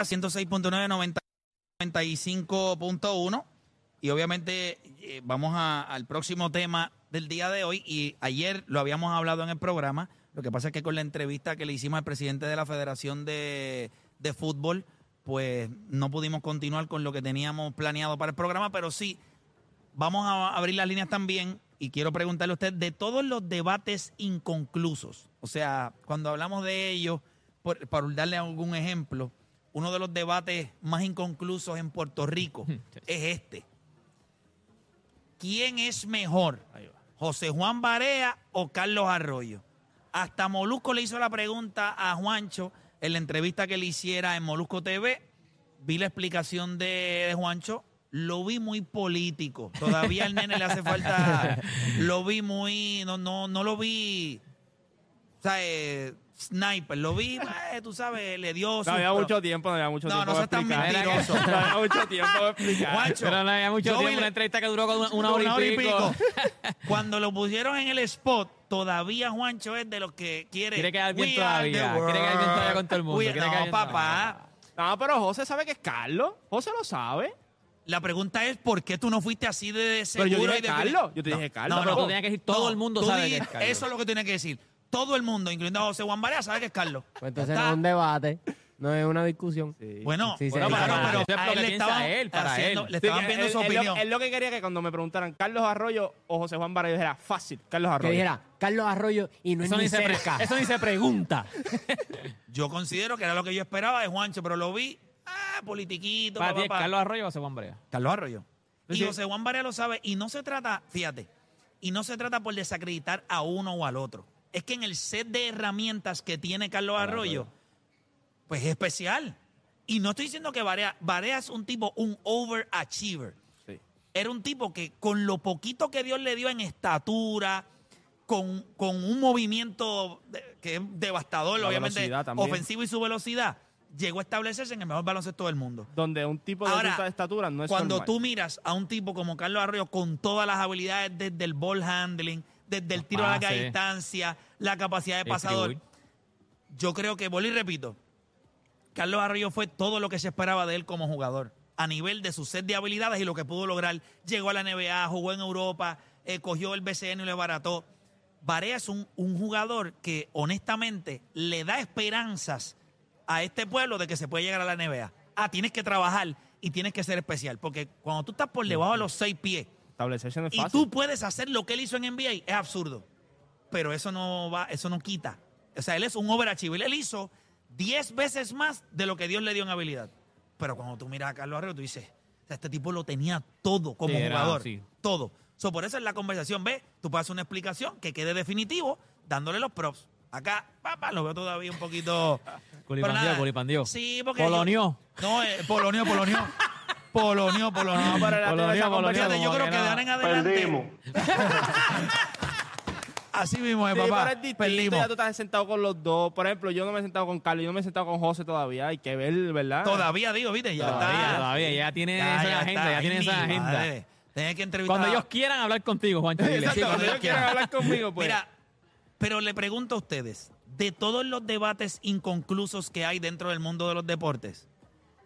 106.9, 95.1 y obviamente eh, vamos al próximo tema del día de hoy. Y ayer lo habíamos hablado en el programa, lo que pasa es que con la entrevista que le hicimos al presidente de la Federación de, de Fútbol, pues no pudimos continuar con lo que teníamos planeado para el programa, pero sí, vamos a abrir las líneas también. Y quiero preguntarle a usted de todos los debates inconclusos, o sea, cuando hablamos de ellos, por, para darle algún ejemplo, uno de los debates más inconclusos en Puerto Rico es este. ¿Quién es mejor? ¿José Juan Barea o Carlos Arroyo? Hasta Molusco le hizo la pregunta a Juancho en la entrevista que le hiciera en Molusco TV. Vi la explicación de, de Juancho. Lo vi muy político. Todavía al nene le hace falta. Lo vi muy. No, no, no lo vi. O sea, eh, sniper. Lo vi, eh, tú sabes, le dio. No había pero- mucho tiempo, no había mucho No, tiempo. no para seas tan mentiroso. No había mucho tiempo para explicar. Juancho, Pero no había mucho vi tiempo, la- una entrevista que duró una, hora, y pico. Cuando lo pusieron en el spot, todavía Juancho es de los que quiere. Quiere quedar bien "We are todavía, the quiere quedar bien todavía con todo el mundo, We- no, papá. No, pero José sabe que es Carlos. José lo sabe. La pregunta es: ¿por qué tú no fuiste así de Pero seguro? yo dije y de- Carlos, yo te No, dije Carlos. No, pero no, tú tenías que decir, todo el mundo tú sabe que es Carlos. Eso es lo que tienes que decir. Todo el mundo, incluyendo a José Juan Barea, sabe que es Carlos. Pues entonces Está- no es un debate, no es una discusión. Bueno, Sí, bueno, sí, pero, sí, pero eso es a lo él que le piensa estaban él, para haciendo- él. le estaban viendo él- su opinión. Él lo que quería que cuando me preguntaran Carlos Arroyo o José Juan Barrio, yo dijera fácil, Carlos Que Arroyo. dijera, Carlos Arroyo y no Eso es ni, ni se pre- cerca. eso ni se pregunta. Yo considero que era lo que yo esperaba de Juancho, pero lo vi, ah, politiquito, Para pa, ti, pa, pa. Carlos Arroyo o José Juan Brea. Carlos Arroyo. Y Sí. José Juan Barea lo sabe. Y no se trata, fíjate, y no se trata por desacreditar a uno o al otro. Es que en el set de herramientas que tiene Carlos Arroyo, pues es especial. Y no estoy diciendo que Barea, Barea es un tipo, un overachiever. Sí. Era un tipo que con lo poquito que Dios le dio en estatura, con, con un movimiento de- que es devastador, La obviamente, ofensivo y su velocidad, llegó a establecerse en el mejor baloncesto del mundo. Donde un tipo de Ahora, esta estatura no es Cuando normal. tú miras a un tipo como Carlos Arroyo con todas las habilidades desde el ball handling, desde el tiro a larga distancia, la capacidad de pasador, Distribuir. yo creo que, vuelvo y repito, Carlos Arroyo fue todo lo que se esperaba de él como jugador. A nivel de su set de habilidades y lo que pudo lograr. Llegó a la NBA, jugó en Europa, eh, cogió el BCN y le barató. Barea es un, un jugador que honestamente le da esperanzas a este pueblo de que se puede llegar a la NBA. Ah, tienes que trabajar y tienes que ser especial. Porque cuando tú estás por debajo de los seis pies Establecerse no es y tú puedes hacer lo que él hizo en NBA, es absurdo. Pero eso no va, eso no quita. O sea, él es un overachiever. Él hizo 10 veces más de lo que Dios le dio en habilidad. Pero cuando tú miras a Carlos Arroyo, tú dices, o sea, este tipo lo tenía todo como Sí, era, jugador. sí. Todo. So, por eso en la conversación, ve, tú puedes hacer una explicación que quede definitivo, dándole los props. Acá, papá, lo veo todavía un poquito. Nada. culipandió. Sí, porque. Polonió. yo- no, eh, polonió, polonió. polonió, polonió. No, pero la- Polonio, esa polonio, yo creo que que de ahora en adelante. Así mismo, eh, Sí, papá. pero es distinto, Perdimos. ya tú estás sentado con los dos. Por ejemplo, yo no me he sentado con Carlos, yo no me he sentado con José todavía. Hay que ver, ¿verdad? Todavía digo, ¿viste? Ya Todavía, está. todavía, ya tiene esa agenda, ya Ay, tiene esa agenda. Tienes que entrevistar. Cuando a- ellos quieran hablar contigo, Juancho, dile. Exacto, Sí, cuando cuando ellos ellos quieran quieran. hablar conmigo, pues. Mira, pero le pregunto a ustedes, de todos los debates inconclusos que hay dentro del mundo de los deportes,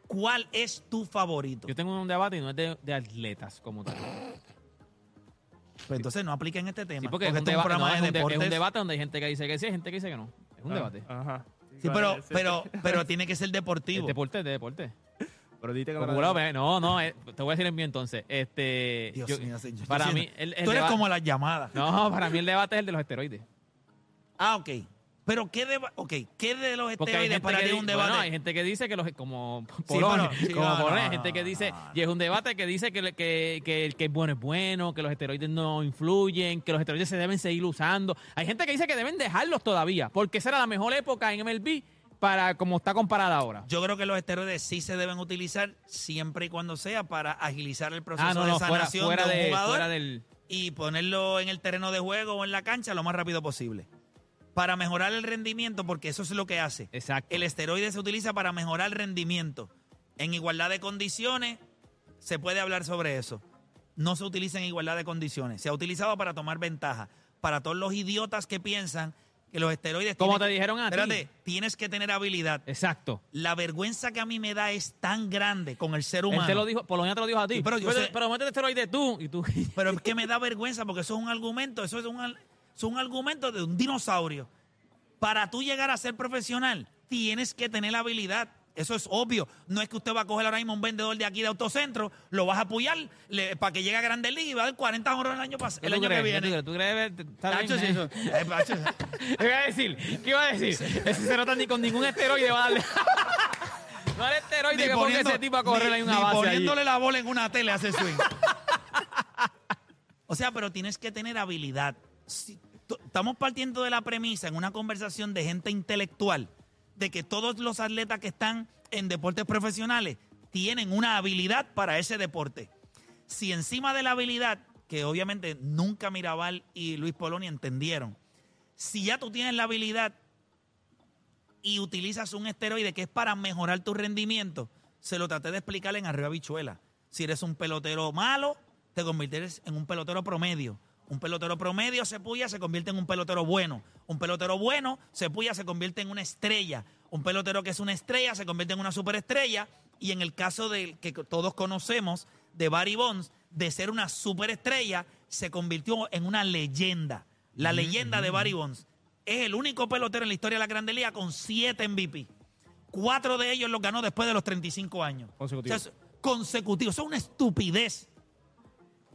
¿cuál es tu favorito? Yo tengo un debate y no es de, de atletas como tal. Pues entonces no apliquen este tema. Sí, porque, es, este un es un debate, programa no, es, de un de- es deportes. un debate donde hay gente que dice que sí, hay gente que dice que no. Es un Ah, debate. Ajá. Sí, pero, pero, pero tiene que ser Es deportivo. deporte, es de deporte. Pero dite que la- la- no, no, eh, te voy a decir en mí entonces. Este, Dios yo- mío, señor. para Yo mí, siento- el, el Tú eres deba- como las llamadas. No, para mí el debate es el de los esteroides. Ah, ok. Pero ¿qué, deba- okay, ¿qué de los esteroides para ti es un debate? bueno, hay gente que dice que los como Sí, Polonio, pero- sí, como no, hay gente que dice no. y es un debate que dice que, que, que el que es bueno es bueno, que los esteroides no influyen, que los esteroides se deben seguir usando. Hay gente que dice que deben dejarlos todavía, porque esa era la mejor época en MLB para como está comparada ahora. Yo creo que los esteroides sí se deben utilizar siempre y cuando sea para agilizar el proceso Ah, no, de no, sanación fuera, de un de, jugador fuera del... y ponerlo en el terreno de juego o en la cancha lo más rápido posible. Para mejorar el rendimiento, porque eso es lo que hace. Exacto. El esteroide se utiliza para mejorar el rendimiento. En igualdad de condiciones, se puede hablar sobre eso. No se utiliza en igualdad de condiciones. Se ha utilizado para tomar ventaja. Para todos los idiotas que piensan que los esteroides. Como te dijeron a ti. Espérate, tienes que tener habilidad. Exacto. La vergüenza que a mí me da es tan grande con el ser Él humano. te lo dijo, Polonia te lo dijo a ti. Sí, pero yo pero, sé- pero métete esteroide tú y tú. Pero es que me da vergüenza porque eso es un argumento, eso es un, al- es un argumento de un dinosaurio. Para tú llegar a ser profesional, tienes que tener la habilidad. Eso es obvio. No es que usted va a coger ahora mismo un vendedor de aquí de autocentro, lo vas a apoyar para que llegue a Grandes Ligas y va a dar 40 horas el año, pas- ¿Qué el año que crees? ¿Qué viene. ¿Tú crees? Tacho, sí, eh. eso- eh, ¿Qué iba a decir? ¿Qué iba a decir? Ese se nota ni con ningún esteroide va a darle. no era esteroide que ponga ese tipo a correr ni- ahí una ni base allí. poniéndole la bola en una tele hace swing. o sea, pero tienes que tener habilidad. Si- estamos partiendo de la premisa en una conversación de gente intelectual de que todos los atletas que están en deportes profesionales tienen una habilidad para ese deporte. Si encima de la habilidad, que obviamente nunca Mirabal y Luis Polonia entendieron, si ya tú tienes la habilidad y utilizas un esteroide que es para mejorar tu rendimiento, se lo traté de explicar en Arriba Bichuela. Si eres un pelotero malo, te conviertes en un pelotero promedio. Un pelotero promedio se puya, se convierte en un pelotero bueno. Un pelotero bueno se puya, se convierte en una estrella. Un pelotero que es una estrella se convierte en una superestrella. Y en el caso del que todos conocemos, de Barry Bonds, de ser una superestrella, se convirtió en una leyenda. La leyenda de Barry Bonds. Es el único pelotero en la historia de la Grande Liga con siete MVP. Cuatro de ellos los ganó después de los 35 años. Consecutivos. O sea, consecutivos. Eso es una estupidez.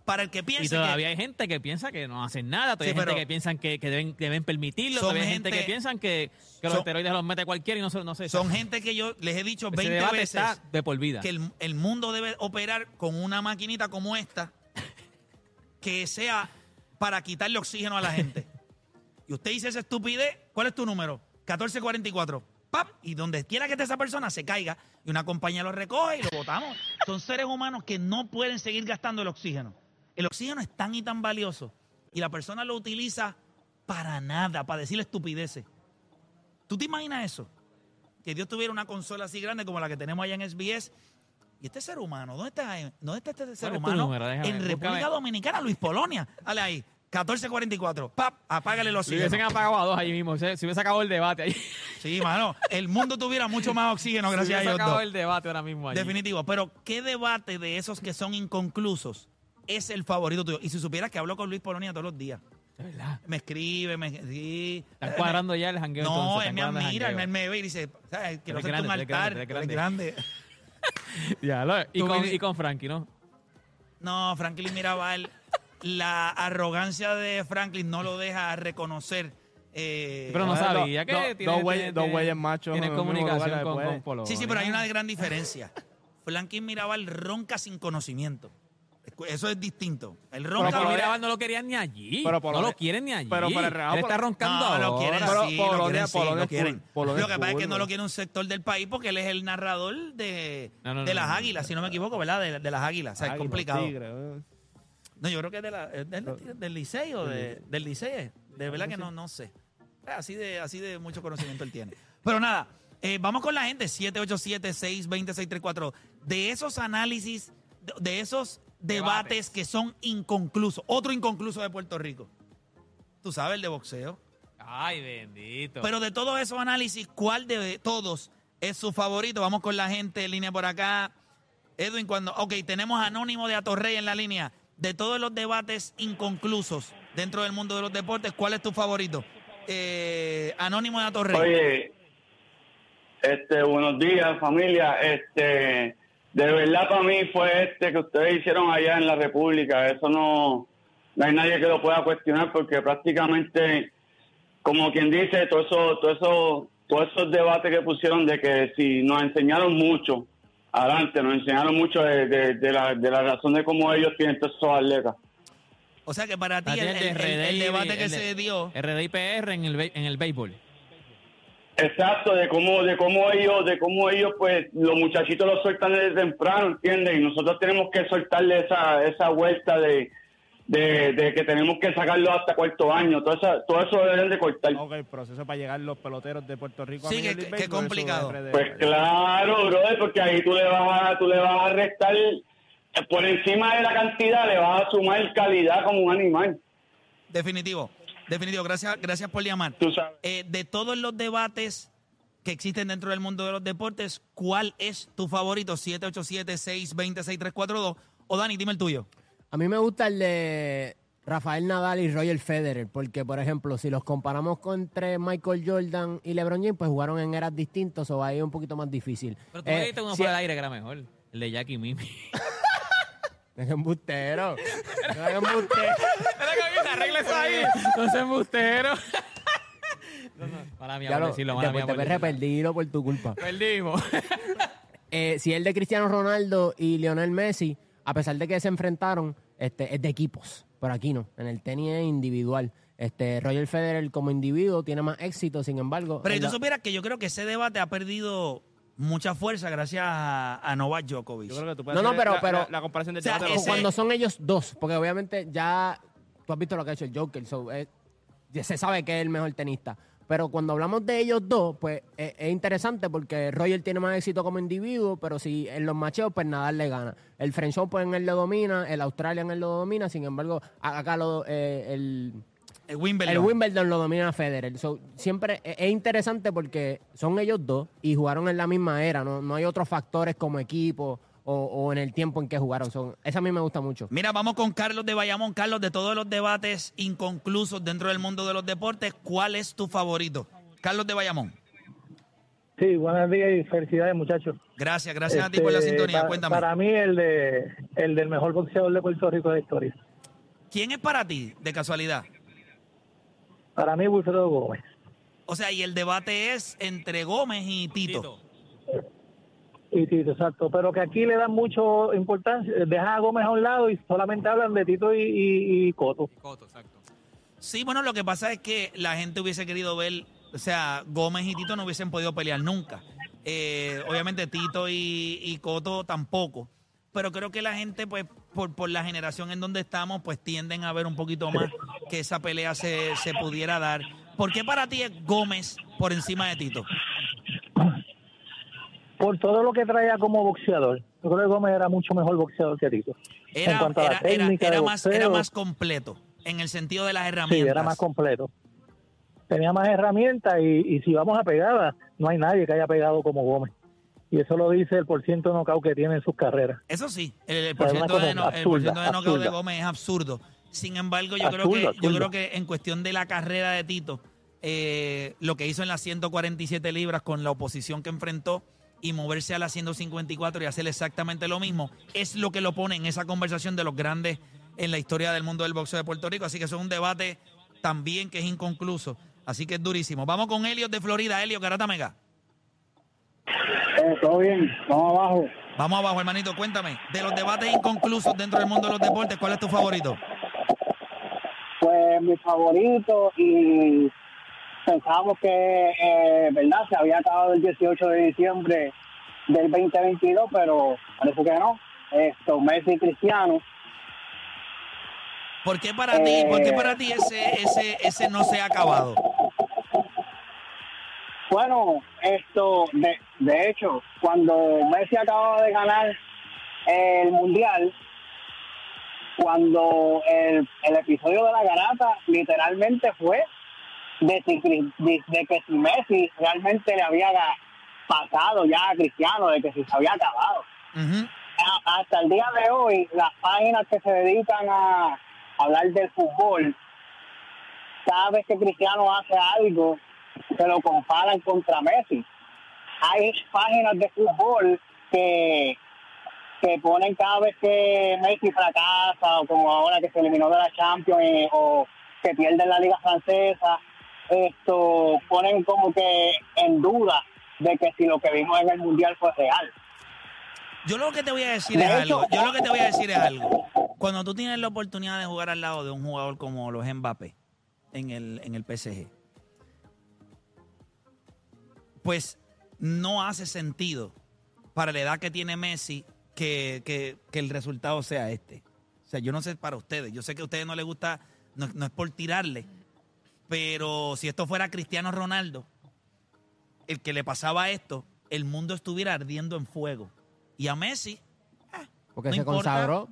Para el que Y piense todavía que hay gente que piensa que no hacen nada, todavía Sí, hay gente que piensan que, que deben, permitirlo, todavía hay gente, gente- que piensan que, que los son- esteroides los mete cualquiera y no, se- no sé. son gente que yo les he dicho Ese 20 debate veces está de por vida. que el, el mundo debe operar con una maquinita como esta que sea para quitarle oxígeno a la gente. Y usted dice esa estupidez, ¿cuál es tu número? 1444. ¡Pap! Y donde quiera que esté esa persona se caiga y una compañía lo recoge y lo botamos. Son seres humanos que no pueden seguir gastando el oxígeno. El oxígeno es tan y tan valioso y la persona lo utiliza para nada, para decirle estupideces. ¿Tú te imaginas eso? Que Dios tuviera una consola así grande como la que tenemos allá en SBS. Y este ser humano, ¿dónde está, dónde está este ser humano? número? Déjame, en República búscame. Dominicana, Luis Polonia. Dale ahí, 1444. ¡Pap! Apágale los Si hubiesen oxígenos. apagado a dos allí mismo, se, se hubiese acabado el debate allí. Sí, mano. El mundo tuviera mucho más oxígeno Se gracias a ellos acabado dos. el debate ahora mismo allí. Definitivo. Pero, ¿qué debate de esos que son inconclusos es el favorito tuyo? Y si supieras que hablo con Luis Polonia todos los días. De verdad. Me escribe, me... Sí. Están cuadrando ya el jangueo No, entonces, él me admira, él me, ve y dice, ¿sabes? Quiero Tú eres hacerte un altar. grande, grande. Ya, lo- y, con, y con Frankie, ¿no? No, Franklin Mirabal, la arrogancia de Franklin no lo deja reconocer. eh, Pero no sabía que do- tiene- dos güeyes- dos güeyes machos Tiene en el mismo comunicación con, con Polo. Sí, sí, pero hay una gran diferencia. Franklin Mirabal ronca sin conocimiento. Eso es distinto. El ronca. Mirabal no lo querían ni allí. Pero no lo quieren ni allí. pero por el Real Él está roncando no, lo quieren Pero sí, Polonia- lo quieren sí, Polonia lo es quieren. cool, Polonia Lo que pasa es que no lo quiere un sector del país porque él es el narrador de, No, no, de no, las no, no. águilas, si no me equivoco, ¿verdad? De, de las águilas. O sea, es complicado. tigre, eh. No, yo creo que es de la, del, del liceo, de, del liceo. De verdad que no, no sé. Así de, así de mucho conocimiento él tiene. Pero nada, eh, vamos con la gente, 787-620-634. De esos análisis, de, de esos debates, que son inconclusos. Otro inconcluso de Puerto Rico. Tú sabes, el de boxeo. Ay, bendito. Pero de todos esos análisis, ¿cuál de todos es su favorito? Vamos con la gente en línea por acá. Edwin, cuando. Ok, tenemos Anónimo de Atorrey en la línea. De todos los debates inconclusos dentro del mundo de los deportes, ¿cuál es tu favorito? Eh, Anónimo de Atorrey. Oye, este, buenos días familia. Este, de verdad para mí fue este que ustedes hicieron allá en la República. Eso no, no hay nadie que lo pueda cuestionar porque prácticamente, como quien dice, todo eso, todo eso, todos esos debates que pusieron de que si nos enseñaron mucho, adelante, nos enseñaron mucho de, de- de la, de la razón de cómo ellos tienen todos esos atletas. o sea que para ti el, el el- debate que se dio. RD y PR en el, en el béisbol. Exacto, de cómo, de cómo ellos, de cómo ellos, pues, los muchachitos los sueltan desde temprano, ¿entiendes? Y nosotros tenemos que soltarle esa, esa vuelta de, de, de que tenemos que sacarlo hasta cuarto año. Todo eso, todo eso deben de cortar. Ok, el proceso para llegar los peloteros de Puerto Rico Sí, a que- complicado. Pues claro, brother, porque ahí tú le vas a, tú le vas a restar, eh, por encima de la cantidad, le vas a sumar calidad como un animal. Definitivo, definitivo. Gracias, gracias por llamar. Tú sabes. Eh, de todos los debates que existen dentro del mundo de los deportes, ¿cuál es tu favorito? 787-620-6342. O Dani, dime el tuyo. A mí me gusta el de Rafael Nadal y Roger Federer, porque, por ejemplo, si los comparamos con entre Michael Jordan y LeBron James, pues jugaron en eras distintas o ahí es un poquito más difícil. Pero tú Eh, me dijiste uno si- fuera del aire que era mejor. El de Jackie Mimi. Es embustero. Es embustero. Arregla eso ahí. No seas embustero. Mala mía por lo, decirlo, mala mía por te decirlo. perdido por tu culpa. Perdimos. Eh, si el de Cristiano Ronaldo y Lionel Messi, a pesar de que se enfrentaron, este, es de equipos. Pero aquí no. En el tenis es individual. Este, Roger Federer como individuo tiene más éxito, sin embargo. Pero tú la- supieras que yo creo que ese debate ha perdido mucha fuerza gracias a, a Novak Djokovic. Yo creo que tú puedes No, no, pero- la, pero- la- la comparación de O sea, debate de los ese- cuando son ellos dos, porque obviamente ya tú has visto lo que ha hecho el Joker, so, eh, se sabe que es el mejor tenista. Pero cuando hablamos de ellos dos, pues eh, es interesante porque Roger tiene más éxito como individuo, pero si en los macheos, pues Nadal le gana. El French Open él lo domina, el Australian él lo domina, sin embargo, acá lo, eh, el, el Wimbledon. el Wimbledon lo domina Federer. So, siempre es, es interesante porque son ellos dos y jugaron en la misma era, no, no hay otros factores como equipo o, o en el tiempo en que jugaron. Son, esa a mí me gusta mucho. Mira, vamos con Carlos de Bayamón. Carlos, de todos los debates inconclusos dentro del mundo de los deportes, ¿cuál es tu favorito? Carlos de Bayamón. Sí, buenos días y felicidades, muchachos. Gracias, gracias a ti por la Este, sintonía. para, Cuéntame. Para mí, el de el del mejor boxeador de Puerto Rico de la historia. ¿Quién es para ti, de casualidad? Para mí, Wilfredo Gómez. O sea, y el debate es entre Gómez y Tito. Tito. Y Tito, exacto. Pero que aquí le dan mucho importancia. Dejan a Gómez a un lado y solamente hablan de Tito y, y- y Coto. Coto, exacto. Sí, bueno, lo que pasa es que la gente hubiese querido ver, o sea, Gómez y Tito no hubiesen podido pelear nunca. Eh, obviamente Tito y, y Coto tampoco. Pero creo que la gente, pues, por, por la generación en donde estamos, pues tienden a ver un poquito más que esa pelea se, se pudiera dar. ¿Por qué para ti es Gómez por encima de Tito? Por todo lo que traía como boxeador. Yo creo que Gómez era mucho mejor boxeador que Tito. en Era, cuanto a la era, técnica era de más, boxeo, era más completo en el sentido de las Sí, herramientas. era más completo. Tenía más herramientas y, y si vamos a pegada, no hay nadie que haya pegado como Gómez. Y eso lo dice el porciento de knockout que tiene en sus carreras. Eso sí, el, porciento de, no- cosa el porciento de absurda, knockout de absurda. Gómez es absurdo. Sin embargo, yo creo que yo creo que en cuestión de la carrera de Tito, eh, lo que hizo en las 147 libras con la oposición que enfrentó y moverse a las 154 y hacer exactamente lo mismo, es lo que lo pone en esa conversación de los grandes en la historia del mundo del boxeo de Puerto Rico. Así que eso es un debate también que es inconcluso. Así que es durísimo. Vamos con Helios de Florida. Helio Garata Mega. Eh, todo bien, vamos abajo. Vamos abajo, hermanito. Cuéntame, de los debates inconclusos dentro del mundo de los deportes, ¿cuál es tu favorito? pues mi favorito y pensábamos que, eh, ¿verdad? Se había acabado el 18 de diciembre del 2022, pero parece que no. Esto, Messi y Cristiano. ¿Por qué para ti, por qué para ti ese, ese, ese no se ha acabado? Bueno, esto, de, de hecho, cuando Messi acababa de ganar el Mundial, cuando el, el episodio de la garata literalmente fue de, de- de que si Messi realmente le había pasado ya a Cristiano, de que si se había acabado. A- hasta el día de hoy, las páginas que se dedican a hablar del fútbol, cada vez que Cristiano hace algo, se lo comparan contra Messi. Hay páginas de fútbol que, que ponen cada vez que Messi fracasa, o como ahora que se eliminó de la Champions, eh, o que pierde la Liga Francesa, esto ponen como que en duda de que si lo que vimos en el Mundial fue real. Yo lo que te voy a decir De es hecho- algo. Yo lo que te voy a decir es algo. Cuando tú tienes la oportunidad de jugar al lado de un jugador como los Mbappé en el, en el PSG, pues no hace sentido para la edad que tiene Messi que, que- que el resultado sea este. O sea, yo no sé para ustedes. Yo sé que a ustedes no les gusta, no, no es por tirarle, pero si esto fuera Cristiano Ronaldo, el que le pasaba esto, el mundo estuviera ardiendo en fuego. Y a Messi, Porque no se importa. consagró.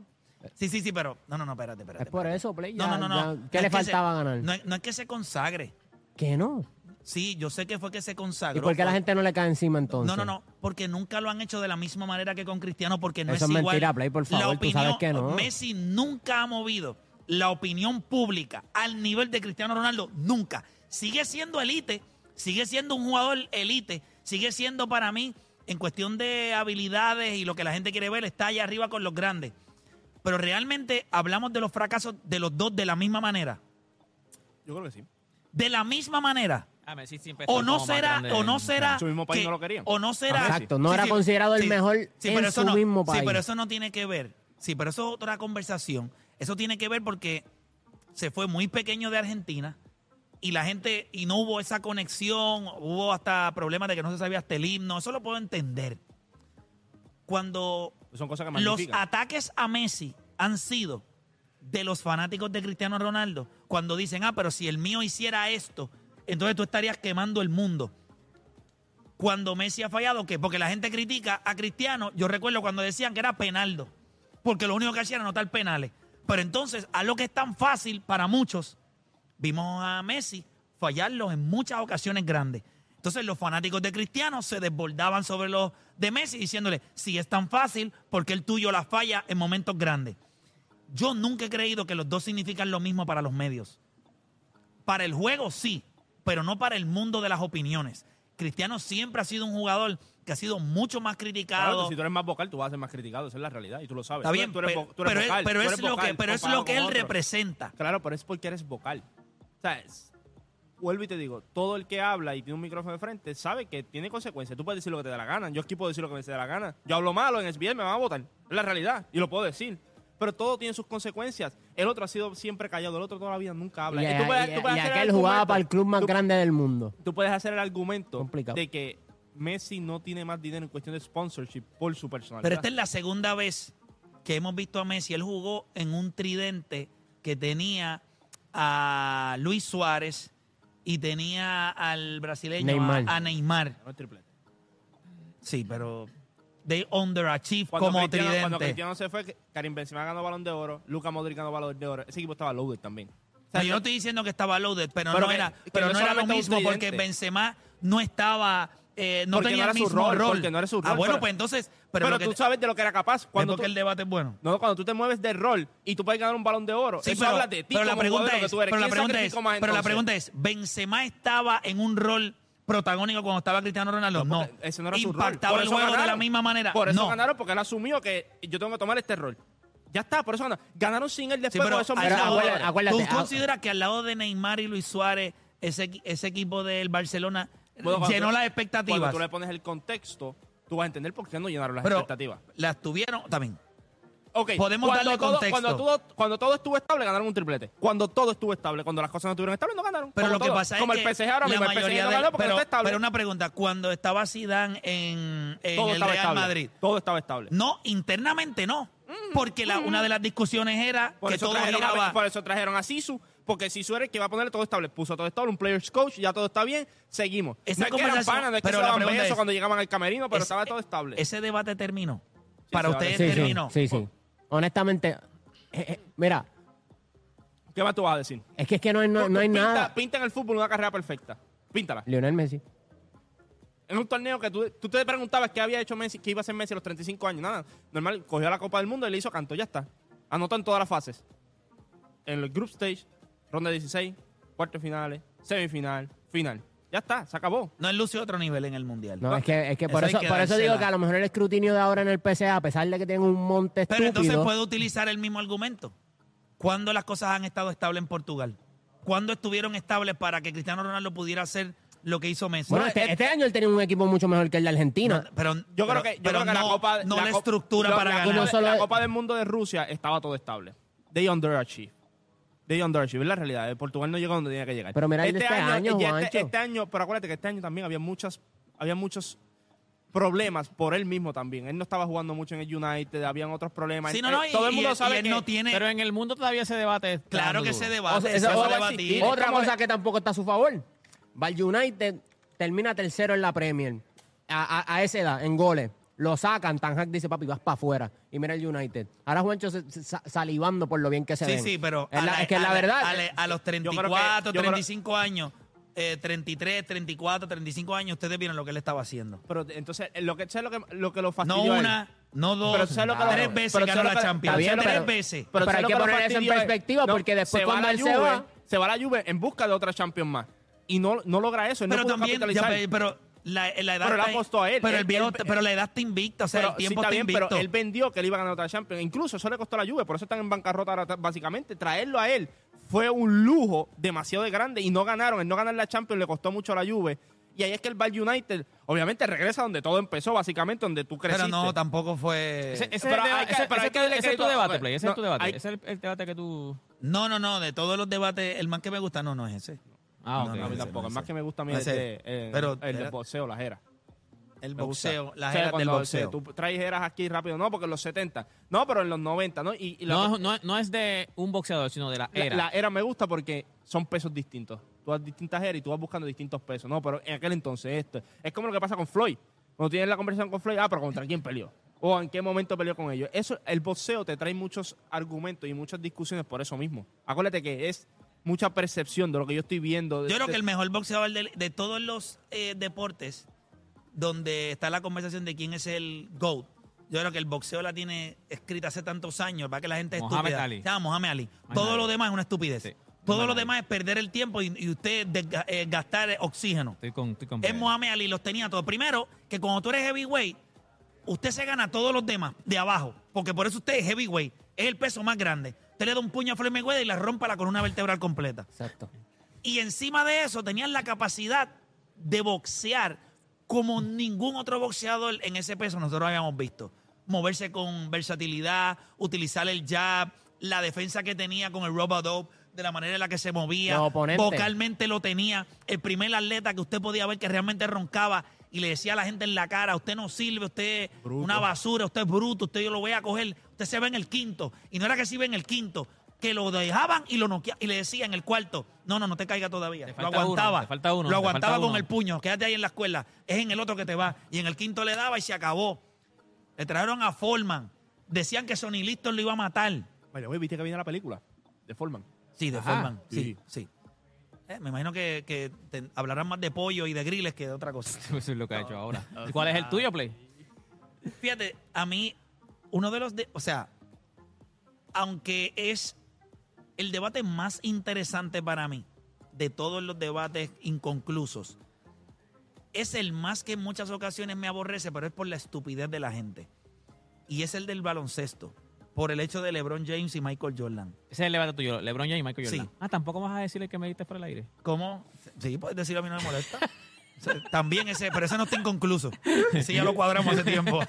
sí, sí, sí, pero no, no, no, espérate, espérate. Es por espérate. eso, Play. No, ya- no, no, no. ya- ¿Qué No le se- faltaba ganar? No es, no es que se consagre. ¿Qué no? Sí, yo sé que fue que se consagró. ¿Y por qué la gente no le cae encima entonces? No, no, no, porque nunca lo han hecho de la misma manera que con Cristiano, porque no Eso es es igual. mentira, Play, por favor, tú sabes que no. Messi nunca ha movido la opinión pública al nivel de Cristiano Ronaldo, nunca. Sigue siendo elite, sigue siendo un jugador elite, sigue siendo para mí, en cuestión de habilidades y lo que la gente quiere ver, está allá arriba con los grandes. Pero realmente hablamos de los fracasos de los dos de la misma manera. Yo creo que sí. De la misma manera. Ah, Messi siempre O no será, o no en- será. Su mismo país que- no lo querían. O no será. Exacto, no era considerado el mejor en pero su no- mismo Sí, país. pero eso no tiene que ver. Sí, pero eso es otra conversación. Eso tiene que ver porque se fue muy pequeño de Argentina y la gente, y no hubo esa conexión, hubo hasta problemas de que no se sabía hasta el himno. Eso lo puedo entender. Cuando Son cosas que los ataques a Messi han sido de los fanáticos de Cristiano Ronaldo cuando dicen, ah, pero si el mío hiciera esto, entonces tú estarías quemando el mundo. Cuando Messi ha fallado, ¿qué? Porque la gente critica a Cristiano. Yo recuerdo cuando decían que era penaldo, porque lo único que hacía era anotar penales. Pero entonces, a lo que es tan fácil para muchos, vimos a Messi fallarlo en muchas ocasiones grandes. Entonces los fanáticos de Cristiano se desbordaban sobre los de Messi diciéndole, si es tan fácil, porque el tuyo la falla en momentos grandes? Yo nunca he creído que los dos significan lo mismo para los medios. Para el juego sí, pero no para el mundo de las opiniones. Cristiano siempre ha sido un jugador que ha sido mucho más Claro, criticado. si tú eres más vocal, tú vas a ser más criticado. Esa es la realidad y tú lo sabes. Está bien, tú eres pero, vo- tú eres pero es- vocal, pero tú es eres lo que, pero es comparado lo que con él representa. Claro, pero es porque eres vocal. O sea, es- vuelvo y te digo, todo el que habla y tiene un micrófono de frente sabe que tiene consecuencias. Tú puedes decir lo que te da la gana. Yo aquí puedo decir lo que me dé la gana. Yo hablo malo en SBS, me van a votar. Es la realidad y lo puedo decir. Pero todo tiene sus consecuencias. El otro ha sido siempre callado, el otro toda la vida nunca habla. Y, Y tú puedes- tú hacer el aquel jugaba argumento- para el club más tú- grande del mundo. Tú puedes hacer el argumento Complicado. de que Messi no tiene más dinero en cuestión de sponsorship por su personalidad. Pero esta es la segunda vez que hemos visto a Messi. Él jugó en un tridente que tenía a Luis Suárez y tenía al brasileño a- Neymar. A, Neymar. El triplete. Sí, pero they underachieve Cuando como Cristiano, tridente. cuando Cristiano se fue, Karim Benzema ganó Balón de Oro, Luka Modric ganó Balón de Oro. Ese equipo estaba loaded también. O sea, No, yo no estoy diciendo que estaba loaded, pero, Pero no que- era, pero no era lo mismo porque. Benzema no estaba, eh, no Porque tenía no el era su mismo rol, rol. porque no era su Ah, rol, bueno, pero- pues entonces, pero, que tú te- sabes de lo que era capaz. ¿ves Cuando tú, qué el debate es bueno. no, cuando tú te mueves de rol y tú puedes ganar un balón de oro, Sí, eso pero, habla de ti pero la pregunta es, que tú eres. pero la ¿Quién pregunta es, más pero la pregunta es, Benzema estaba en un rol protagónico cuando estaba Cristiano Ronaldo, no. No, ese no era su rol. Impactaba Por el eso juego de la misma manera. Por eso no. ganaron, porque él asumió que yo tengo que tomar este rol. Ya está, por eso ganaron. Ganaron sin él Sí, después al Pero lado- acuérdate- acuérdate, ¿Tú ah, consideras que al lado de Neymar y Luis Suárez, ese, ese equipo del Barcelona Bueno, cuando llenó tú- las Cuando expectativas? tú le pones el contexto, tú vas a entender por qué no llenaron las Pero expectativas. las tuvieron también. Ok, podemos cuando darle todo, contexto. Cuando todo, cuando todo estuvo estable, ganaron un triplete. Cuando todo estuvo estable, cuando las cosas no estuvieron estables, no ganaron. Pero lo que todo. pasa Como es el PSG ahora la mismo, el PSG no ganó porque pero, no está estable. pero una pregunta, cuando estaba Zidane en, en todo el Real estable. Madrid, Todo estaba estable. no, internamente no, porque la, una de las discusiones era Por que todo giraba... por eso trajeron a Sisu, porque Sisu era el que iba a ponerle todo estable. Puso todo estable, un player's coach, ya todo está bien, seguimos. Esa no es que eran panas, no es que pero se la daban besos es- cuando llegaban al camerino, pero Ese- estaba todo estable. Ese debate terminó. Para va ustedes sí, terminó. sí, sí. Honestamente, eh, eh, mira, ¿Qué más tú vas a decir? es que es que no hay, no, no hay Pinta- nada. Pinta en el fútbol una carrera perfecta. Píntala. Lionel Messi. En un torneo que tú, tú te preguntabas qué había hecho Messi, qué iba a hacer Messi a los 35 años. Nada, normal, cogió la Copa del Mundo y le hizo canto, ya está. Anotó en todas las fases. En el group stage, ronda 16, cuartos finales, semifinal, final. Ya está, se acabó. No, él lució otro nivel en el Mundial. No, es que, es que Eso por eso, que por eso digo que a lo mejor el escrutinio de ahora en el PCA, a pesar de que tienen un monte Pero entonces puede utilizar el mismo argumento. ¿Cuándo las cosas han estado estables en Portugal? ¿Cuándo estuvieron estables para que Cristiano Ronaldo pudiera hacer lo que hizo Messi? Bueno, este, este año él tenía un equipo mucho mejor que el de Argentina. No, pero Yo pero- creo que, yo pero creo que no, la Copa, no la, estructura para la ganar. Solo- la Copa del Mundo de Rusia estaba todo estable. They underachieved. They underachieved, es la realidad. El Portugal no llegó donde tenía que llegar. Pero mira el de este año, este, este año, pero acuérdate que este año también había muchas había muchos problemas por él mismo también. Él no estaba jugando mucho en el United, habían otros problemas. Sí, no, Eh, no, y- todo el mundo y- sabe y él que no tiene... Pero en el mundo todavía ese debate claro que se debate, O sea, eso eso se va a debatir. existir. Otra cosa es- que tampoco está a su favor. Val United termina tercero en la Premier. A, a- a esa edad, en goles. Lo sacan, Tan Hag dice, papi, vas para afuera. Y mira el United. Ahora Juancho se- se- sa- salivando por lo bien que se Sí, ven. sí, pero Es, a la- la- es que a la la- verdad... a, la- a los creo que- 34, yo creo- 35 años, eh, 33, 34, 35 años, ustedes vieron lo que él estaba haciendo. Pero entonces, eh, lo que, ¿sabes lo que, lo que lo No fastidió a él? una, no dos, Pero ¿sabes lo que tres lo- veces pero ganó ¿sabes la que- Champions. Está bien, tres pero- veces. Pero ¿sabes hay lo que lo poner eso en fastidió a él? perspectiva, porque después se va cuando la él se Juve, va- se va a la Juve en busca de otra Champions más. Y no, no logra eso. Él pero no pudo también, ya, capitalizar. pero la, la edad Pero apostó a él. Pero, Él- el viejo- él- pero la edad está invicta, o sea, Pero el sí tiempo está está bien, invicto. pero él vendió que él iba a ganar otra Champions. Incluso eso le costó a la Juve, por eso están en bancarrota ahora, básicamente. Traerlo a él fue un lujo demasiado de grande y no ganaron. El no ganar la Champions le costó mucho a la Juve. Y ahí es que el Val United, obviamente, regresa donde todo empezó, básicamente, donde tú creciste. pero no, tampoco fue... Ese, ese es Pero ese- pero ese tu- ese es debate, Play. Ese es no, tu debate. hay- Ese es el, el debate que tú... No, no, no, de todos los debates, el más que me gusta no, no es ese. Ah, No, ok. no, a mí tampoco. no, El más que me gusta a mí No, es el, de- pero el, el era- de boxeo, las eras. El Me gusta. boxeo, las O sea, eras del cuando boxeo. Tú traes eras aquí rápido, no, porque en los 70. No, pero en los 90, ¿no? Y, y la- No, no, no es de un boxeador, sino de la la, era. la era me gusta porque son pesos distintos. Tú has distintas eras y tú vas buscando distintos pesos. No, pero en aquel entonces esto. Es como lo que pasa con Floyd. Cuando tienes la conversación con Floyd, ah, pero ¿contra quién peleó? O en qué momento peleó con ellos. Eso, el boxeo te trae muchos argumentos y muchas discusiones por eso mismo. Acuérdate que es mucha percepción de lo que yo estoy viendo. Yo creo que el mejor boxeador de, de todos los eh, deportes donde está la conversación de quién es el GOAT. Yo creo que el boxeo la tiene escrita hace tantos años, para que la gente es Mohamed estúpida. Ali. Se llama Mohamed Ali. Mohamed Todo Ali. lo demás es una estupidez. Sí. Todo lo demás es perder el tiempo y, y usted desga- eh, gastar oxígeno. Estoy con, estoy con Es. Mohamed Ali, los tenía todos. Primero, que cuando tú eres heavyweight, usted se gana a todos los demás de abajo, porque por eso usted es heavyweight, es el peso más grande. Usted le da un puño a Floyd Mayweather y le rompa la columna vertebral completa. Exacto. Y encima de eso tenían la capacidad de boxear como ningún otro boxeador en ese peso nosotros habíamos visto. Moverse con versatilidad, utilizar el jab, la defensa que tenía con el robo dope, de la manera en la que se movía, vocalmente lo tenía. El primer atleta que usted podía ver que realmente roncaba y le decía a la gente en la cara, usted no sirve, usted es una basura, usted es bruto, usted yo lo voy a coger, usted se ve en el quinto. Y no era que se iba en el quinto, que lo dejaban y lo noquea- y le decía en el cuarto, no, no, no te caiga todavía. Te Lo falta uno, aguantaba. te falta uno, lo te aguantaba falta con uno. el puño, quédate ahí en la escuela, es en el otro que te va. Y en el quinto le daba y se acabó. Le trajeron a Foreman. Decían que Sonny Liston lo iba a matar. Oye, ¿viste que viene la película? De Foreman. Sí, de Ajá. Foreman. Sí, Sí. sí. Eh, me imagino que, que te- hablarán más de pollo y de griles que de otra cosa. Eso es lo que ha hecho ahora. ¿Y ¿Cuál es el tuyo, Play? Fíjate, a mí, uno de los... De, o sea, aunque es el debate más interesante para mí de todos los debates inconclusos, es el más que en muchas ocasiones me aborrece, pero es por la estupidez de la gente. Y es el del baloncesto, por el hecho de LeBron James y Michael Jordan. Ese es el debate tuyo, LeBron James y Michael Sí. Jordan. Ah, tampoco vas a decirle que me diste por el aire. ¿Cómo? Sí, puedes decirlo, a mí no me molesta. También ese, pero ese no está inconcluso. Ese ya lo cuadramos hace tiempo.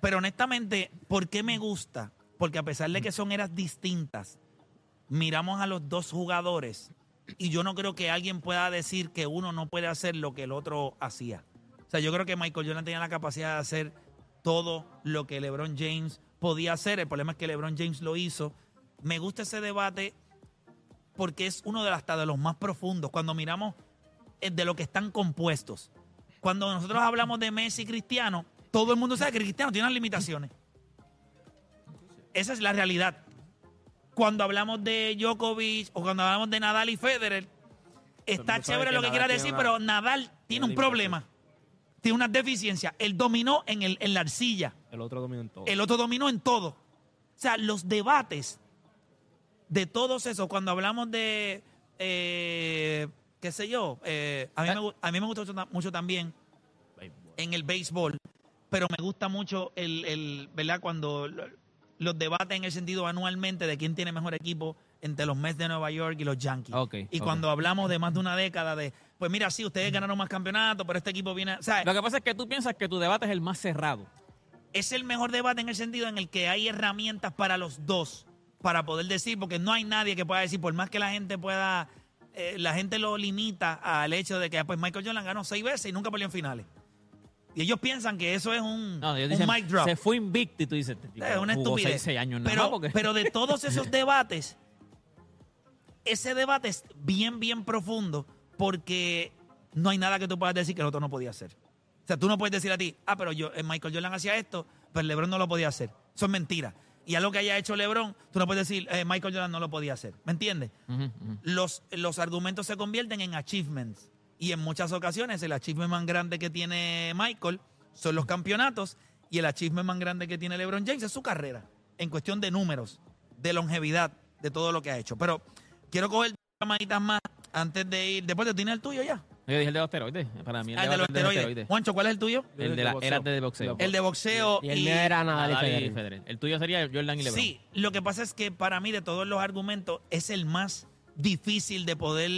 Pero honestamente, ¿por qué me gusta? Porque a pesar de que son eras distintas, miramos a los dos jugadores y yo no creo que alguien pueda decir que uno no puede hacer lo que el otro hacía. O sea, yo creo que Michael Jordan tenía la capacidad de hacer todo lo que LeBron James podía hacer. El problema es que LeBron James lo hizo. Me gusta ese debate porque es uno de, hasta de los más profundos. Cuando miramos de lo que están compuestos. Cuando nosotros hablamos de Messi y Cristiano, todo el mundo sabe que Cristiano tiene unas limitaciones. Esa es la realidad. Cuando hablamos de Djokovic o cuando hablamos de Nadal y Federer, está chévere que lo que Nadal quiera tiene decir, una- pero Nadal tiene un problema. Tiene unas deficiencias. Él dominó en, el, en la arcilla. El otro dominó en todo. El otro dominó en todo. O sea, los debates de todos esos, cuando hablamos de, eh, qué sé yo, eh, a, mí me, gu- a mí me gusta mucho, ta- mucho también en el béisbol, pero me gusta mucho el, el ¿verdad? Cuando lo- los debates en el sentido anualmente de quién tiene mejor equipo entre los Mets de Nueva York y los Yankees. Y cuando hablamos de más de una década de, pues mira, sí, ustedes ganaron más campeonatos, pero este equipo viene, o sea, Lo que pasa es que tú piensas que tu debate es el más cerrado. es el mejor debate en el sentido en el que hay herramientas para los dos para poder decir, porque no hay nadie que pueda decir, por más que la gente pueda eh, la gente lo limita al hecho de que pues Michael Jordan ganó seis veces y nunca peleó en finales. Y ellos piensan que eso es un, No, ellos un dicen, mic drop. se fue invicto y tú dices, este tipo Es una jugó estupidez. seis, seis años nada pero, más porque- pero de todos esos debates, ese debate es bien, bien profundo porque no hay nada que tú puedas decir que el otro no podía hacer. O sea, tú no puedes decir a ti, ah, pero yo, eh, Michael Jordan hacía esto, pero LeBron no lo podía hacer. Eso es mentira. Y algo que haya hecho LeBron, tú no puedes decir, eh, Michael Jordan no lo podía hacer. ¿Me entiendes? Los, los argumentos se convierten en achievements. Y en muchas ocasiones el achievement más grande que tiene Michael son los campeonatos y el achievement más grande que tiene LeBron James es su carrera, en cuestión de números, de longevidad, de todo lo que ha hecho. Pero quiero coger llamaditas más antes de ir. Después de tienes el tuyo ya. Yo dije el de los esteroides. Para mí el Ah, el de los esteroides. Juancho, ¿cuál es el tuyo? El de la era de boxeo. El de boxeo. Y el mío era Nadal y Nadal y Federer. Federer. El tuyo sería Jordan y LeBron. Sí, lo que pasa es que para mí de todos los argumentos es el más difícil de poder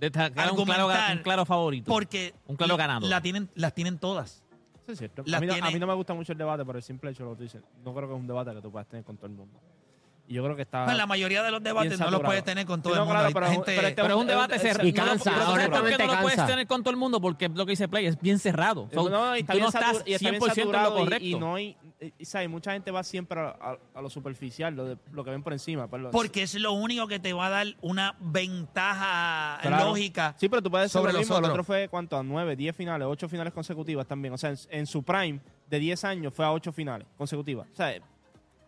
De sacar un claro, argumentar, un claro favorito. porque Un claro ganador. La tienen, las tienen todas. Eso es cierto. Las A mí, no, tiene- a mí no me gusta mucho el debate por el simple hecho de lo que tú dices. No creo que es un debate que tú puedas tener con todo el mundo. Yo creo que está. Bueno, la mayoría de los debates no los puedes tener con todo Sí, el no, mundo. claro, Hay pero- gente- pero este- Pero es un es- debate cerrado. Y cansa, no, lo- pero ¿sabes por qué honestamente no lo puedes tener con todo el mundo? Porque lo que dice Play es bien cerrado. So, no, y está tú bien no estás satu- y está bien 100% en lo y- correcto. Y, no hay. y- y, ¿sabes? Mucha gente va siempre a, a- a lo superficial, lo, de- lo que ven por encima. pues, lo- Porque es lo único que te va a dar una ventaja Claro. lógica. Sí, pero tú puedes sobre lo mismo. El otro fue, ¿cuánto? A nueve, diez finales, ocho finales consecutivas también. O sea, en, en su prime de 10 años fue a ocho finales consecutivas. O sea,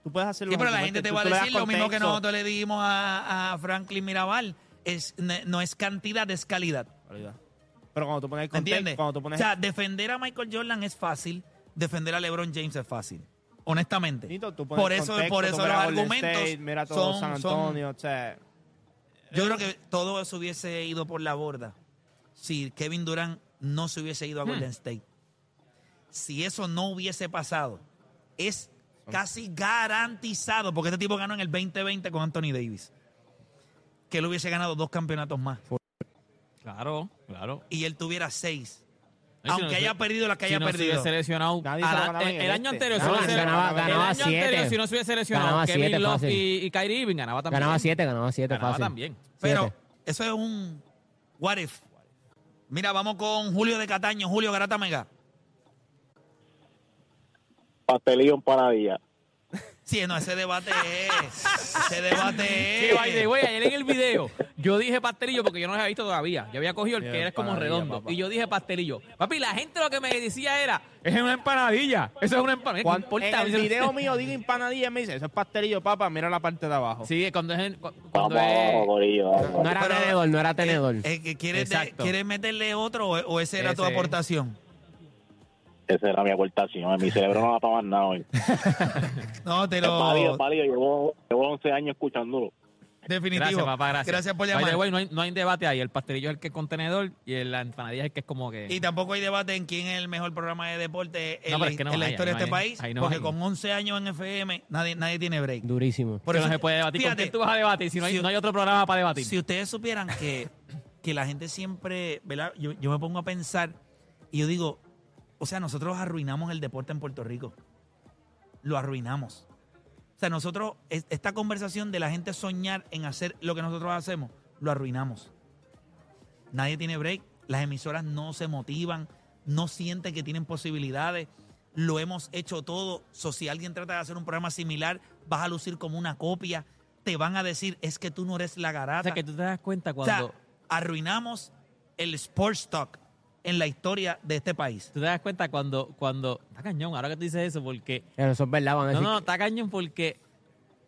tú puedes hacerlo. Sí, pero la gente te va a decir lo mismo que nosotros no le dijimos a, a Franklin Mirabal. Es, no es cantidad, es calidad. Pero cuando tú pones el ¿Me contexto, entiendes? cuando tú pones O sea, defender a Michael Jordan es fácil, defender a LeBron James es fácil. Honestamente. Nito, tú pones Por eso, contexto, por eso los argumentos State, mira todo son- San son- Antonio, o sea, Yo creo que todo eso hubiese ido por la borda si Kevin Durant no se hubiese Hmm. ido a Golden State. Si eso no hubiese pasado, es casi garantizado, porque este tipo ganó en el 2020 con Anthony Davis, que él hubiese ganado dos campeonatos más Claro, claro. y él tuviera seis. No, y si Aunque no haya se- perdido la que si haya no se perdido. hubiese seleccionado Nadie se la- el, el año este. anterior si Ganaba- se- ganaba- el ganaba año siete. anterior si no se hubiese seleccionado Ganaba Kevin siete Love y, y Kyrie Irving ganaba también Ganaba siete, ganaba siete ganaba fácil. también Pero Siete. eso es un what if. Mira, vamos con Julio de Cataño. Julio Garata Mega. Pastelillo en panadilla. Sí, no, ese debate es. Ese debate es. Que by the way, ayer en el video, yo dije pastelillo porque yo no lo había visto todavía. Yo había cogido el que era como empanadilla, redondo. papá. Y yo dije pastelillo. Papi, la gente lo que me decía era, es una empanadilla. Eso es una empanadilla. ¿Qué Cuando, importa? en el video mío digo empanadilla, me dice, eso es pastelillo, papá, mira la parte de abajo. Sí, cuando es... en- cu- Vamos, Cuando vamos, es corillo, vamos. No era Pero- tenedor, no era tenedor. Eh, ¿quieres, de-. ¿Quieres meterle otro o, o esa era tu aportación? Esa era mi aportación. Mi cerebro no va para más nada hoy. No, te Es válido, lo. es válido. Llevo, llevo 11 años escuchándolo. Definitivo. Gracias, papá, gracias. Gracias por llamar. way, no, hay, no hay debate ahí. El pastelillo es el que es contenedor y el- la empanadilla es el que es como que... Y tampoco hay debate en quién es el mejor programa de deporte en, No, la, pero es que no en la hay, historia ahí de este país. ahí no porque con 11 años en FM nadie, nadie tiene break. Durísimo. Por eso no se puede debatir. ¿Con fíjate, quién tú vas a debatir si no hay, si- no hay otro programa para debatir? Si ustedes supieran que, que la gente siempre, ¿verdad? Yo, yo me pongo a pensar y yo digo, o sea, nosotros arruinamos el deporte en Puerto Rico. Lo arruinamos. O sea, nosotros, es- esta conversación de la gente soñar en hacer lo que nosotros hacemos, lo arruinamos. Nadie tiene break, las emisoras no se motivan, no sienten que tienen posibilidades. Lo hemos hecho todo. So, si alguien trata de hacer un programa similar, vas a lucir como una copia. Te van a decir, es que tú no eres la o garata. sea, que tú te das cuenta O sea, cuando... arruinamos el sports talk en la historia de este país. Tú te das cuenta cuando... cuando está cañón, ahora que tú dices eso, porque... Pero eso es verdad, van a No, decir. no, está cañón porque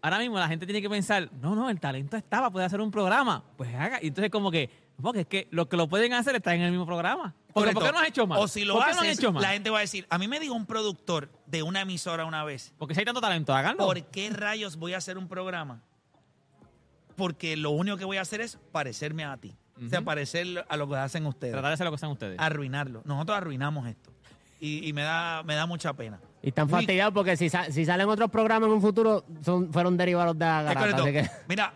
ahora mismo la gente tiene que pensar, no, no, el talento estaba, puede hacer un programa. Pues haga. Y entonces como que, porque es que los que lo pueden hacer están en el mismo programa. Porque, ¿Por qué no has hecho más? O si lo ¿Por qué no has haces, hecho más? la gente va a decir, a mí me dijo un productor de una emisora una vez, Porque si hay tanto talento, háganlo. ¿por qué rayos voy a hacer un programa? Porque lo único que voy a hacer es parecerme a ti. Ujú. parecer a lo que hacen ustedes. Tratar de hacer lo que hacen ustedes. Arruinarlo. Nosotros arruinamos esto. Y, y me, da, me da mucha pena. Y están Rick, fastidiados porque si, sa- si salen otros programas en un futuro, son, fueron derivados de la es garata. correcto. Así que, Mira,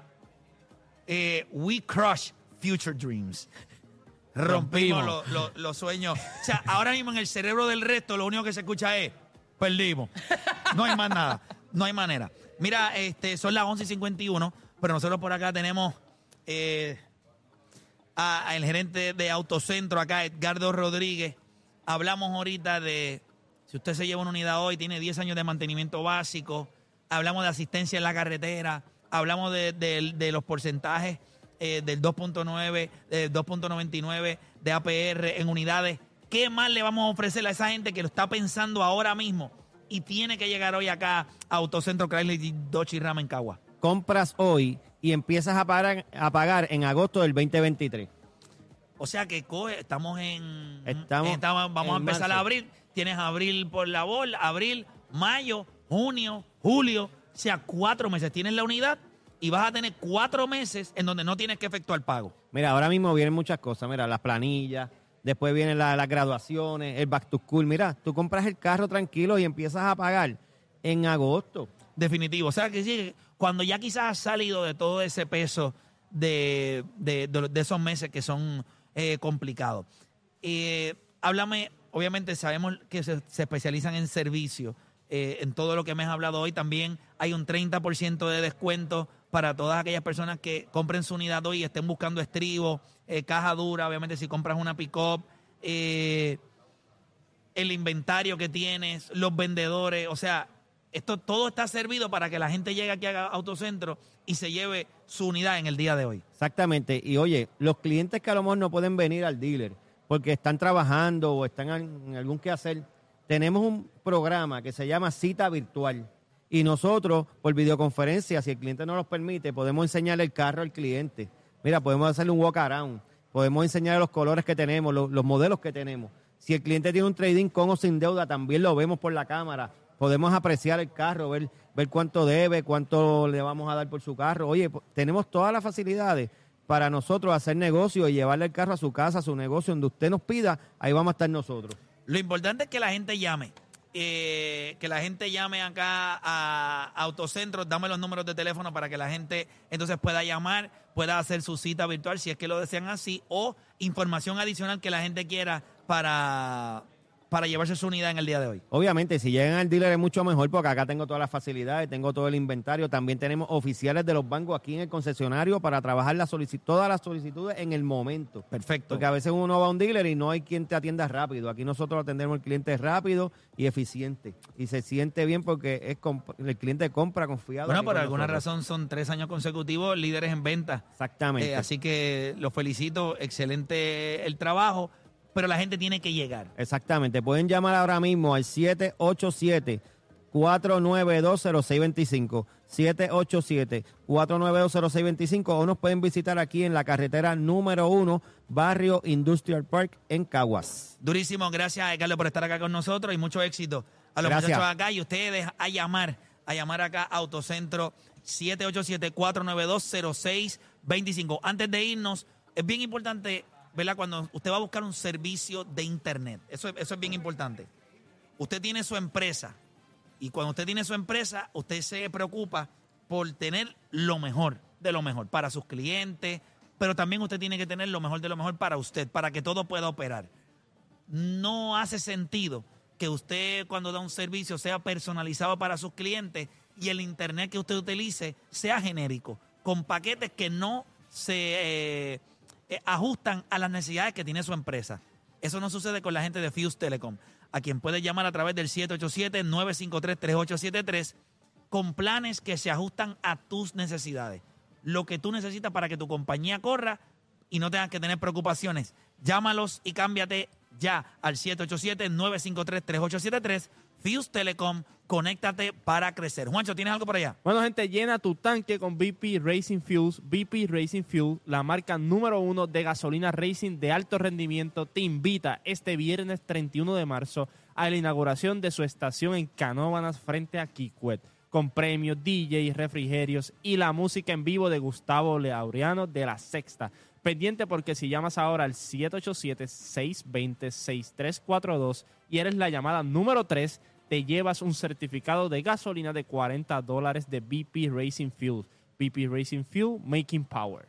eh, we crush future dreams. Rompimos Rompimos. los los- los sueños. O sea, ahora mismo en el cerebro del resto lo único que se escucha es perdimos. No hay más nada. No hay manera. Mira, este, son las 11 y 51, pero nosotros por acá tenemos eh, al gerente de Autocentro acá, Edgardo Rodríguez. Hablamos ahorita de si usted se lleva una unidad hoy, tiene 10 años de mantenimiento básico. Hablamos de asistencia en la carretera. Hablamos de, de- de los porcentajes eh, del 2.9, del 2.99 de APR en unidades. ¿Qué más le vamos a ofrecer a esa gente que lo está pensando ahora mismo y tiene que llegar hoy acá a Autocentro Chrysler Dodge y Ram en Cagua? Compras hoy y empiezas a pagar, a pagar en agosto del 2023. O sea que coge, estamos en. Estamos estamos- vamos a empezar a abrir. Tienes abril por la bola, abril, mayo, junio, julio. O sea, cuatro meses. Tienes la unidad y vas a tener cuatro meses en donde no tienes que efectuar pago. Mira, ahora mismo vienen muchas cosas. Mira, las planillas, después vienen la- las graduaciones, el back to school. Mira, tú compras el carro tranquilo y empiezas a pagar en agosto. Definitivo. O sea que sí, cuando ya quizás has salido de todo ese peso de, de- de- esos meses que son eh, complicados. Eh, háblame, obviamente sabemos que se, especializan en servicio. eh, en todo lo que me has hablado hoy también hay un 30% de descuento para todas aquellas personas que compren su unidad hoy y estén buscando estribo, eh, caja dura, obviamente si compras una pick-up, el inventario que tienes, los vendedores, o sea, esto todo está servido para que la gente llegue aquí a Autocentro y se lleve su unidad en el día de hoy. Exactamente. Y oye, los clientes que a lo mejor no pueden venir al dealer porque están trabajando o están en algún quehacer, tenemos un programa que se llama Cita Virtual. Y nosotros, por videoconferencia, si el cliente no nos permite, podemos enseñarle el carro al cliente. Mira, podemos hacerle un walk around, podemos enseñarle los colores que tenemos, los modelos que tenemos. Si el cliente tiene un trading con o sin deuda, también lo vemos por la cámara. Podemos apreciar el carro, ver, ver cuánto debe, cuánto le vamos a dar por su carro. Oye, tenemos todas las facilidades para nosotros hacer negocio y llevarle el carro a su casa, a su negocio, donde usted nos pida, ahí vamos a estar nosotros. Lo importante es que la gente llame. eh, que la gente llame acá a Autocentro, dame los números de teléfono para que la gente entonces pueda llamar, pueda hacer su cita virtual si es que lo desean así, o información adicional que la gente quiera para, para llevarse su unidad en el día de hoy. Obviamente, si llegan al dealer es mucho mejor porque acá tengo todas las facilidades, tengo todo el inventario. También tenemos oficiales de los bancos aquí en el concesionario para trabajar la todas las solicitudes en el momento. Perfecto. Porque a veces uno va a un dealer y no hay quien te atienda rápido. Aquí nosotros atendemos al cliente rápido y eficiente. Y se siente bien porque es el cliente compra confiado. Bueno, por alguna nosotros. razón son tres años consecutivos líderes en venta. Exactamente. Eh, así que los felicito, excelente el trabajo, pero la gente tiene que llegar. Exactamente. Pueden llamar ahora mismo al 787-492-0625. 787-492-0625 o nos pueden visitar aquí en la carretera número uno, Barrio Industrial Park en Caguas. Durísimo, gracias Carlos por estar acá con nosotros y mucho éxito a los Gracias. muchachos acá y ustedes a llamar, a llamar acá a Autocentro 787-492-0625. Antes de irnos, es bien importante, ¿verdad? Cuando usted va a buscar un servicio de internet, eso, es- eso es bien importante. Usted tiene su empresa y cuando usted tiene su empresa, usted se preocupa por tener lo mejor de lo mejor para sus clientes, pero también usted tiene que tener lo mejor de lo mejor para usted, para que todo pueda operar no hace sentido que usted cuando da un servicio sea personalizado para sus clientes y el internet que usted utilice sea genérico, con paquetes que no se eh, eh, ajustan a las necesidades que tiene su empresa. Eso no sucede con la gente de Fuse Telecom, a quien puede llamar a través del 787-953-3873 con planes que se ajustan a tus necesidades. Lo que tú necesitas para que tu compañía corra y no tengas que tener preocupaciones. Llámalos y cámbiate ya al 787-953-3873. Fuse Telecom, conéctate para crecer. Juancho, ¿tienes algo por allá? Bueno, gente, llena tu tanque con BP Racing Fuels. BP Racing Fuel, la marca número uno de gasolina racing de alto rendimiento, te invita este viernes 31 de marzo a la inauguración de su estación en Canóvanas frente a Kikwet, con premios, DJ, refrigerios y la música en vivo de Gustavo Leaureano de La Sexta. Pendiente porque si llamas ahora al 787-620-6342 y eres la llamada número 3, te llevas un certificado de gasolina de 40 dólares de BP Racing Fuel. BP Racing Fuel, Making Power.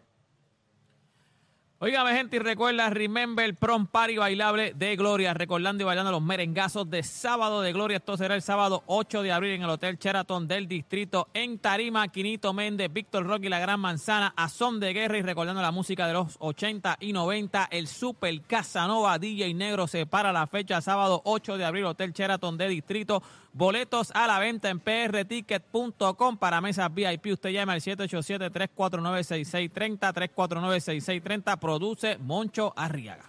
Óigame, gente, y recuerda, remember el prom party bailable de Gloria, recordando y bailando los merengazos de sábado de Gloria. Esto será el sábado 8 de abril en el Hotel Sheraton del Distrito, en Tarima, Quinito Méndez, Víctor Roque y la Gran Manzana, a son de guerra y recordando la música de los 80 y 90. El Super Casanova DJ Negro se para la fecha sábado 8 de abril, Hotel Sheraton del Distrito. Boletos a la venta en prticket.com para mesas VIP. Usted llama al 787-349-6630, 349-6630. Produce Moncho Arriaga.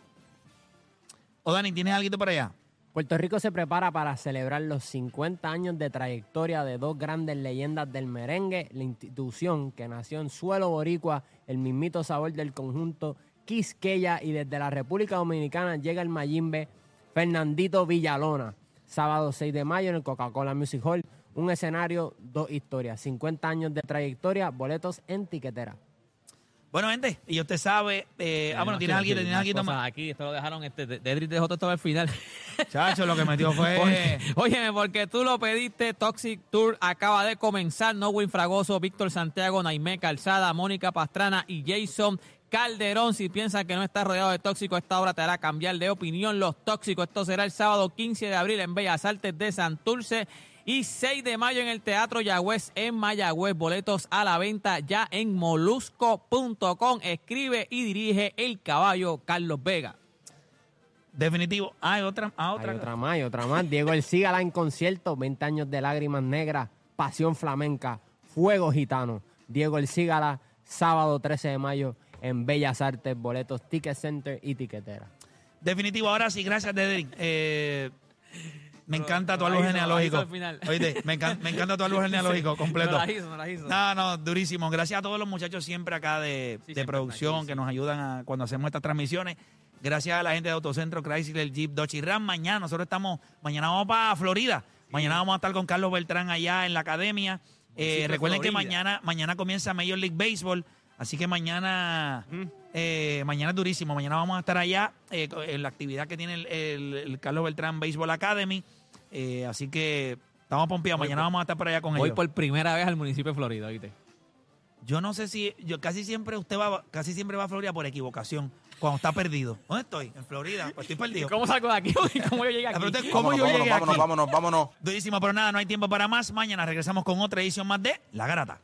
O Dani, ¿tienes algo por allá? Puerto Rico se prepara para celebrar los 50 años de trayectoria de dos grandes leyendas del merengue, la institución que nació en suelo boricua, el mismito sabor del conjunto Quisqueya y desde la República Dominicana llega el Mayimbe Fernandito Villalona. Sábado 6 de mayo en el Coca-Cola Music Hall, un escenario, dos historias, 50 años de trayectoria, boletos en tiquetera. Bueno, gente, y usted sabe, eh, ah, bueno, tienes alguien, tienes alguien más. Aquí, esto lo dejaron, este, de- Dedrick dejó todo al final. Chacho, lo que metió fue. Oye, porque tú lo pediste, Toxic Tour acaba de comenzar. Nowin Fragoso, Víctor Santiago, Naimé Calzada, Mónica Pastrana y Jason Calderón. Si piensas que no estás rodeado de tóxicos, esta hora te hará cambiar de opinión. Los tóxicos, esto será el sábado 15 de abril en Bellas Artes de Santurce. Y 6 de mayo en el Teatro Yagüez en Mayagüez. Boletos a la venta ya en molusco.com. Escribe y dirige el caballo Carlos Vega. Definitivo. Ah, hay otra, ah, otra. Hay otra más, hay otra más. Diego El Cigala en concierto, 20 años de lágrimas negras, pasión flamenca, fuego gitano. Diego El Cigala, sábado 13 de mayo en Bellas Artes, boletos Ticket Center y Tiquetera. Definitivo. Ahora sí, gracias, Dedrick. Eh, me encanta tu árbol genealógico. hizo al final. Oíste, me, encan- me encanta tu árbol genealógico completo. No la hizo, no la hizo. No, no, durísimo. Gracias a todos los muchachos siempre acá de, Sí, de siempre producción que sí. nos ayudan a, cuando hacemos estas transmisiones. Gracias a la gente de Autocentro Chrysler, Jeep, Dodge y Ram. Mañana nosotros estamos, mañana vamos para Florida. Mañana vamos a estar con Carlos Beltrán allá en la academia. Eh, Municipio recuerden que Florida. mañana, mañana comienza Major League Baseball. Así que mañana, eh, mañana es durísimo. Mañana vamos a estar allá eh, en la actividad que tiene el, el- el Carlos Beltrán Baseball Academy. Eh, así que estamos pompeados. Voy Mañana por- vamos a estar por allá con Voy ellos. por primera vez al municipio de Florida, ¿viste? Yo no sé si, yo casi siempre usted va, casi siempre va a Florida por equivocación, cuando está perdido. ¿Dónde estoy? En Florida, pues estoy perdido. ¿Cómo salgo de aquí? ¿Cómo yo llegué aquí? pregunta es cómo Vámonos, yo vámonos, llegué vámonos, aquí. vámonos, vámonos. Durísimo, pero nada, no hay tiempo para más. Mañana regresamos con otra edición más de La Garata.